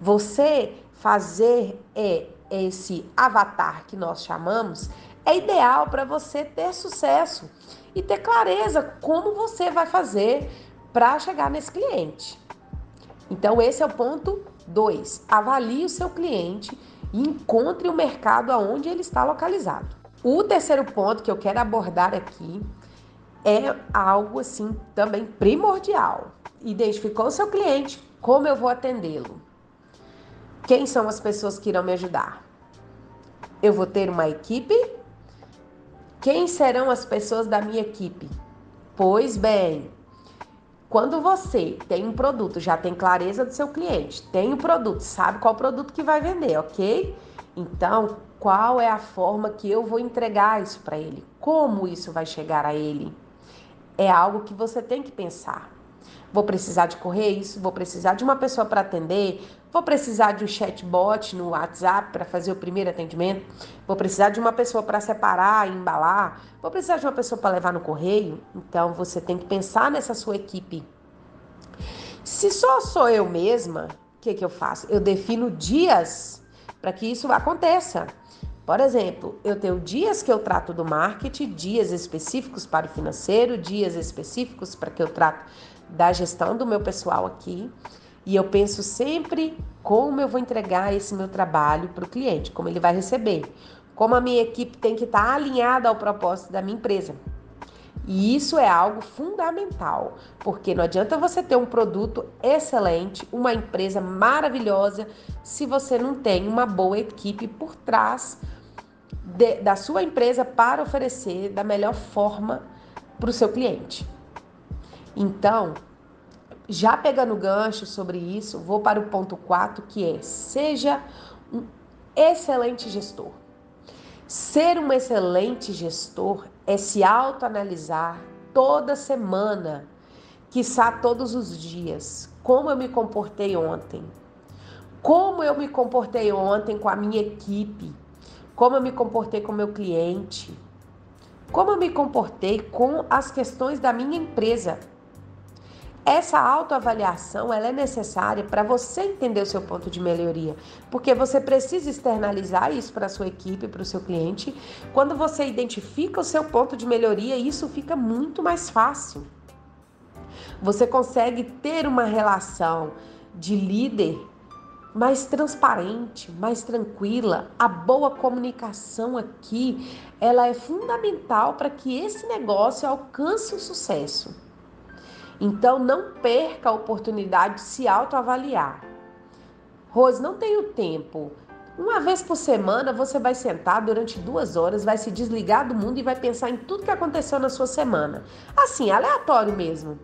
Você fazer é, esse avatar que nós chamamos é ideal para você ter sucesso e ter clareza como você vai fazer para chegar nesse cliente. Então, esse é o ponto 2. Avalie o seu cliente e encontre o mercado aonde ele está localizado. O terceiro ponto que eu quero abordar aqui é algo assim também primordial. Identificou o seu cliente, como eu vou atendê-lo? Quem são as pessoas que irão me ajudar? Eu vou ter uma equipe quem serão as pessoas da minha equipe? Pois bem, quando você tem um produto, já tem clareza do seu cliente, tem o um produto, sabe qual produto que vai vender, ok? Então, qual é a forma que eu vou entregar isso para ele? Como isso vai chegar a ele? É algo que você tem que pensar. Vou precisar de correios, vou precisar de uma pessoa para atender, Vou precisar de um chatbot no WhatsApp para fazer o primeiro atendimento. Vou precisar de uma pessoa para separar e embalar. Vou precisar de uma pessoa para levar no correio. Então você tem que pensar nessa sua equipe. Se só sou eu mesma, o que, que eu faço? Eu defino dias para que isso aconteça. Por exemplo, eu tenho dias que eu trato do marketing, dias específicos para o financeiro, dias específicos para que eu trato da gestão do meu pessoal aqui. E eu penso sempre como eu vou entregar esse meu trabalho para o cliente, como ele vai receber, como a minha equipe tem que estar tá alinhada ao propósito da minha empresa. E isso é algo fundamental, porque não adianta você ter um produto excelente, uma empresa maravilhosa, se você não tem uma boa equipe por trás de, da sua empresa para oferecer da melhor forma para o seu cliente. Então, já pegando gancho sobre isso, vou para o ponto 4, que é: seja um excelente gestor. Ser um excelente gestor é se autoanalisar toda semana, quiçá todos os dias. Como eu me comportei ontem? Como eu me comportei ontem com a minha equipe? Como eu me comportei com o meu cliente? Como eu me comportei com as questões da minha empresa? Essa autoavaliação ela é necessária para você entender o seu ponto de melhoria, porque você precisa externalizar isso para a sua equipe, para o seu cliente. Quando você identifica o seu ponto de melhoria, isso fica muito mais fácil. Você consegue ter uma relação de líder mais transparente, mais tranquila. A boa comunicação aqui, ela é fundamental para que esse negócio alcance o sucesso. Então não perca a oportunidade de se autoavaliar. Rose, não tenho tempo. Uma vez por semana você vai sentar durante duas horas, vai se desligar do mundo e vai pensar em tudo que aconteceu na sua semana. Assim, aleatório mesmo.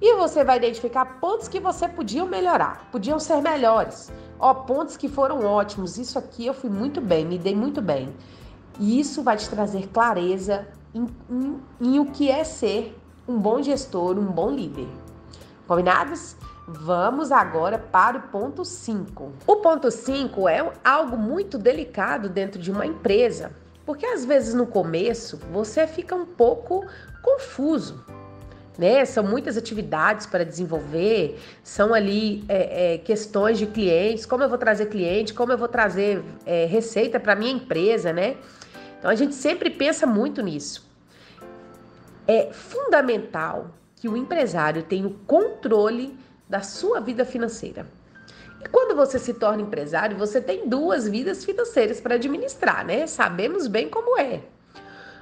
E você vai identificar pontos que você podia melhorar, podiam ser melhores. Ó, pontos que foram ótimos. Isso aqui eu fui muito bem, me dei muito bem. E isso vai te trazer clareza em, em, em o que é ser um bom gestor, um bom líder. Combinados? Vamos agora para o ponto 5. O ponto 5 é algo muito delicado dentro de uma empresa, porque às vezes no começo você fica um pouco confuso. Né? São muitas atividades para desenvolver, são ali é, é, questões de clientes, como eu vou trazer cliente, como eu vou trazer é, receita para minha empresa, né? Então a gente sempre pensa muito nisso. É fundamental que o empresário tenha o controle da sua vida financeira. E quando você se torna empresário, você tem duas vidas financeiras para administrar, né? Sabemos bem como é.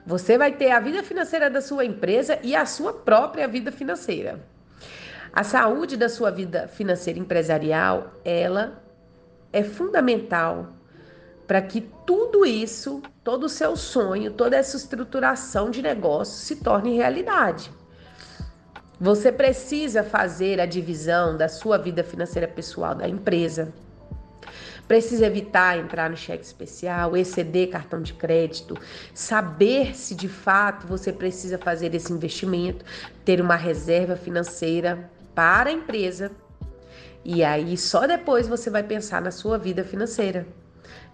Você vai ter a vida financeira da sua empresa e a sua própria vida financeira. A saúde da sua vida financeira empresarial, ela é fundamental para que tudo isso, todo o seu sonho, toda essa estruturação de negócio se torne realidade. Você precisa fazer a divisão da sua vida financeira pessoal da empresa. Precisa evitar entrar no cheque especial, exceder cartão de crédito, saber se de fato você precisa fazer esse investimento, ter uma reserva financeira para a empresa. E aí só depois você vai pensar na sua vida financeira.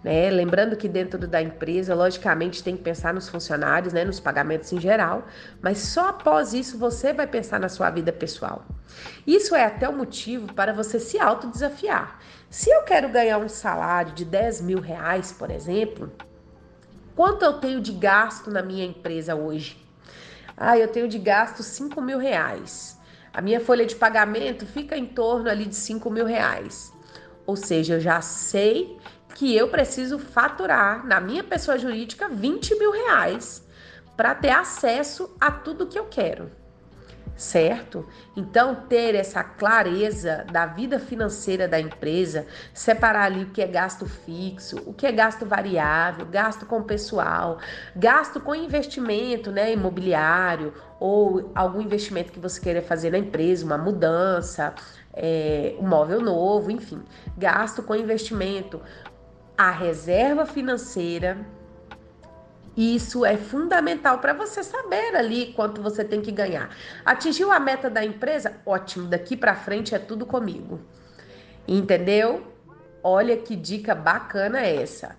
Né? Lembrando que dentro da empresa, logicamente, tem que pensar nos funcionários, né? nos pagamentos em geral, mas só após isso você vai pensar na sua vida pessoal. Isso é até o motivo para você se autodesafiar. Se eu quero ganhar um salário de 10 mil reais, por exemplo, quanto eu tenho de gasto na minha empresa hoje? Ah, eu tenho de gasto 5 mil reais. A minha folha de pagamento fica em torno ali de 5 mil reais. Ou seja, eu já sei que eu preciso faturar na minha pessoa jurídica 20 mil reais para ter acesso a tudo que eu quero. Certo? Então, ter essa clareza da vida financeira da empresa, separar ali o que é gasto fixo, o que é gasto variável, gasto com pessoal, gasto com investimento né, imobiliário ou algum investimento que você queira fazer na empresa, uma mudança, é, um móvel novo, enfim, gasto com investimento, a reserva financeira. Isso é fundamental para você saber ali quanto você tem que ganhar. Atingiu a meta da empresa? Ótimo, daqui para frente é tudo comigo. Entendeu? Olha que dica bacana essa.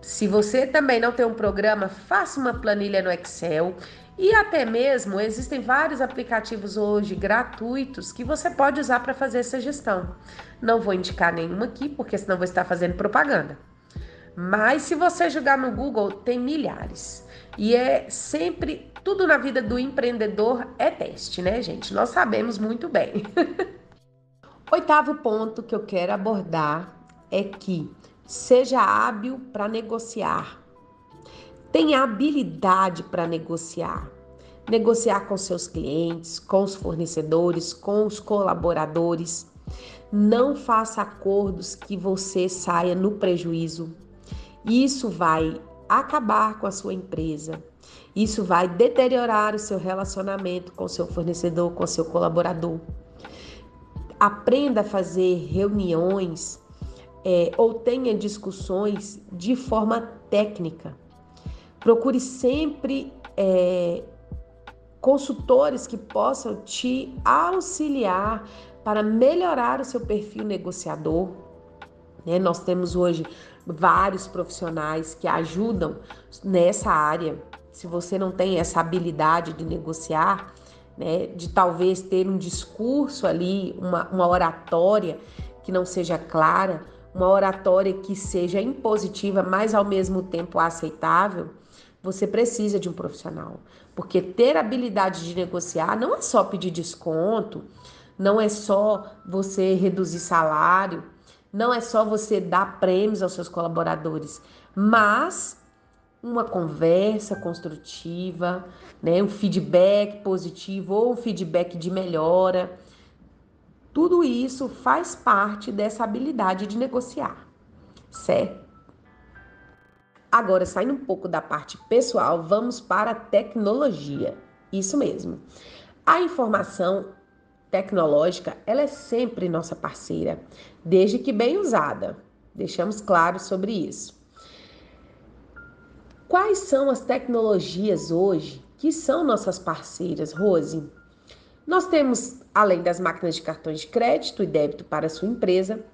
Se você também não tem um programa, faça uma planilha no Excel e até mesmo existem vários aplicativos hoje gratuitos que você pode usar para fazer essa gestão. Não vou indicar nenhum aqui, porque senão vou estar fazendo propaganda. Mas se você jogar no Google, tem milhares. E é sempre tudo na vida do empreendedor é teste, né, gente? Nós sabemos muito bem. Oitavo ponto que eu quero abordar é que seja hábil para negociar Tenha habilidade para negociar. Negociar com seus clientes, com os fornecedores, com os colaboradores. Não faça acordos que você saia no prejuízo. Isso vai acabar com a sua empresa. Isso vai deteriorar o seu relacionamento com seu fornecedor, com seu colaborador. Aprenda a fazer reuniões é, ou tenha discussões de forma técnica. Procure sempre é, consultores que possam te auxiliar para melhorar o seu perfil negociador. Né? Nós temos hoje vários profissionais que ajudam nessa área. Se você não tem essa habilidade de negociar, né, de talvez ter um discurso ali, uma, uma oratória que não seja clara, uma oratória que seja impositiva, mas ao mesmo tempo aceitável, você precisa de um profissional. Porque ter habilidade de negociar não é só pedir desconto, não é só você reduzir salário, não é só você dar prêmios aos seus colaboradores, mas uma conversa construtiva, né, um feedback positivo ou um feedback de melhora. Tudo isso faz parte dessa habilidade de negociar, certo? Agora, saindo um pouco da parte pessoal, vamos para a tecnologia. Isso mesmo. A informação tecnológica, ela é sempre nossa parceira, desde que bem usada. Deixamos claro sobre isso. Quais são as tecnologias hoje que são nossas parceiras, Rose? Nós temos, além das máquinas de cartões de crédito e débito para a sua empresa,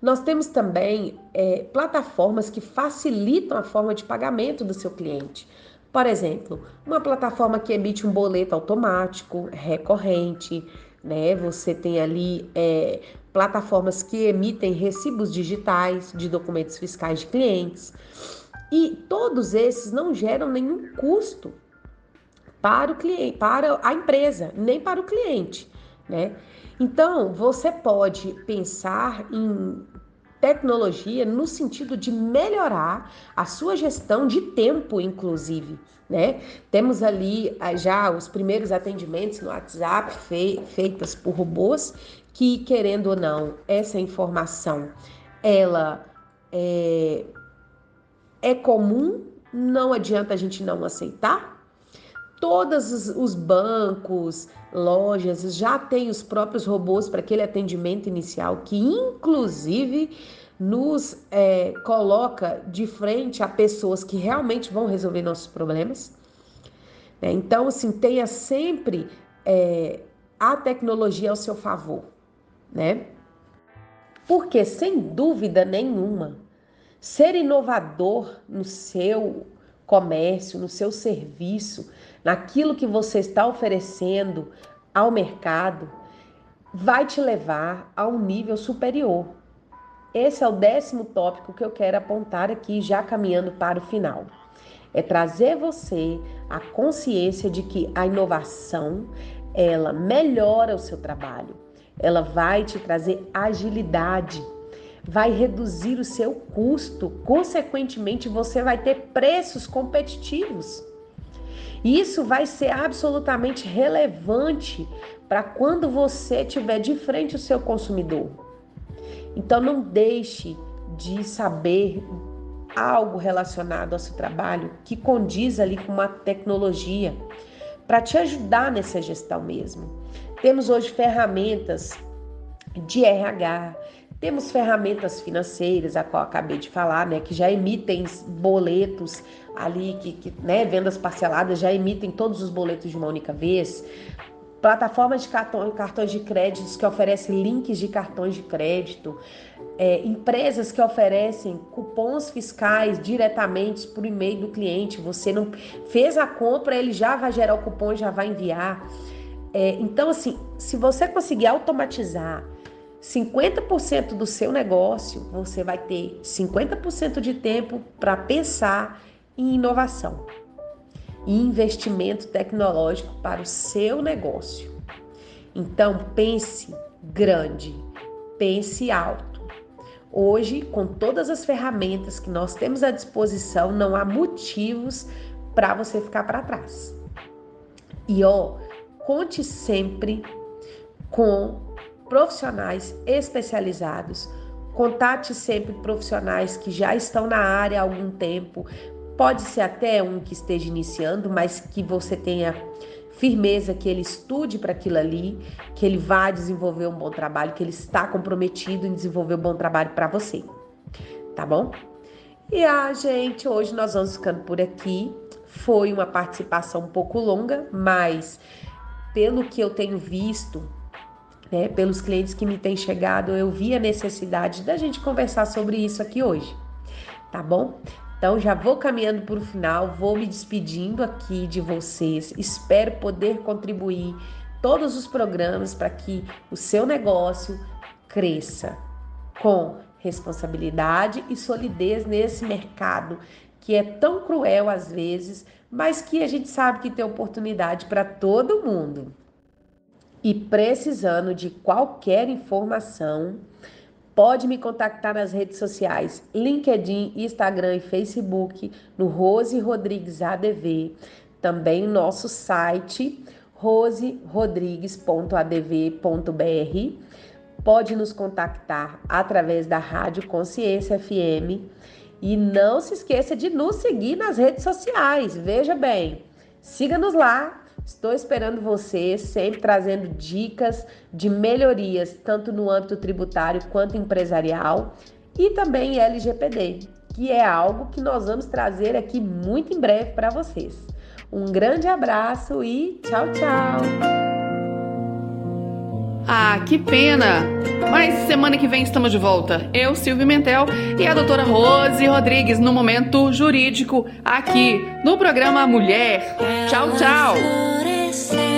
nós temos também é, plataformas que facilitam a forma de pagamento do seu cliente. Por exemplo, uma plataforma que emite um boleto automático, recorrente, né? Você tem ali é, plataformas que emitem recibos digitais de documentos fiscais de clientes. E todos esses não geram nenhum custo para o cliente, para a empresa, nem para o cliente, né? Então, você pode pensar em tecnologia no sentido de melhorar a sua gestão de tempo, inclusive. Né? Temos ali ah, já os primeiros atendimentos no WhatsApp fei feitas por robôs que, querendo ou não, essa informação ela é, é comum, não adianta a gente não aceitar. Todos os bancos, lojas já têm os próprios robôs para aquele atendimento inicial, que inclusive nos é, coloca de frente a pessoas que realmente vão resolver nossos problemas. Né? Então, assim, tenha sempre é, a tecnologia ao seu favor, né? Porque, sem dúvida nenhuma, ser inovador no seu comércio, no seu serviço, naquilo que você está oferecendo ao mercado, vai te levar a um nível superior. Esse é o décimo tópico que eu quero apontar aqui, já caminhando para o final. É trazer você a consciência de que a inovação ela melhora o seu trabalho, ela vai te trazer agilidade, vai reduzir o seu custo, consequentemente, você vai ter preços competitivos. Isso vai ser absolutamente relevante para quando você estiver de frente ao seu consumidor. Então não deixe de saber algo relacionado ao seu trabalho que condiz ali com uma tecnologia para te ajudar nessa gestão mesmo. Temos hoje ferramentas de RH, temos ferramentas financeiras, a qual acabei de falar, né, que já emitem boletos ali, que, que né, vendas parceladas já emitem todos os boletos de uma única vez plataformas de cartões de crédito que oferecem links de cartões de crédito, é, empresas que oferecem cupons fiscais diretamente por e-mail do cliente. Você não fez a compra, ele já vai gerar o cupom já vai enviar. É, então, assim, se você conseguir automatizar 50% do seu negócio, você vai ter 50% de tempo para pensar em inovação e investimento tecnológico para o seu negócio. Então, pense grande, pense alto. Hoje, com todas as ferramentas que nós temos à disposição, não há motivos para você ficar para trás. E ó, conte sempre com profissionais especializados. Contate sempre profissionais que já estão na área há algum tempo, Pode ser até um que esteja iniciando, mas que você tenha firmeza que ele estude para aquilo ali, que ele vai desenvolver um bom trabalho, que ele está comprometido em desenvolver um bom trabalho para você. Tá bom? E a ah, gente, hoje nós vamos ficando por aqui. Foi uma participação um pouco longa, mas pelo que eu tenho visto, né, pelos clientes que me têm chegado, eu vi a necessidade da gente conversar sobre isso aqui hoje. Tá bom? Então já vou caminhando para o final, vou me despedindo aqui de vocês. Espero poder contribuir todos os programas para que o seu negócio cresça com responsabilidade e solidez nesse mercado que é tão cruel às vezes, mas que a gente sabe que tem oportunidade para todo mundo. E precisando de qualquer informação, Pode me contactar nas redes sociais, LinkedIn, Instagram e Facebook, no Rose Rodrigues ADV. Também nosso site, roserodrigues.adv.br. Pode nos contactar através da Rádio Consciência FM. E não se esqueça de nos seguir nas redes sociais. Veja bem, siga-nos lá Estou esperando você, sempre trazendo dicas de melhorias, tanto no âmbito tributário quanto empresarial, e também LGPD, que é algo que nós vamos trazer aqui muito em breve para vocês. Um grande abraço e tchau, tchau! Ah, que pena! Mas semana que vem estamos de volta. Eu, Silvio Mentel e a doutora Rose Rodrigues no Momento Jurídico, aqui no programa Mulher. Tchau, tchau!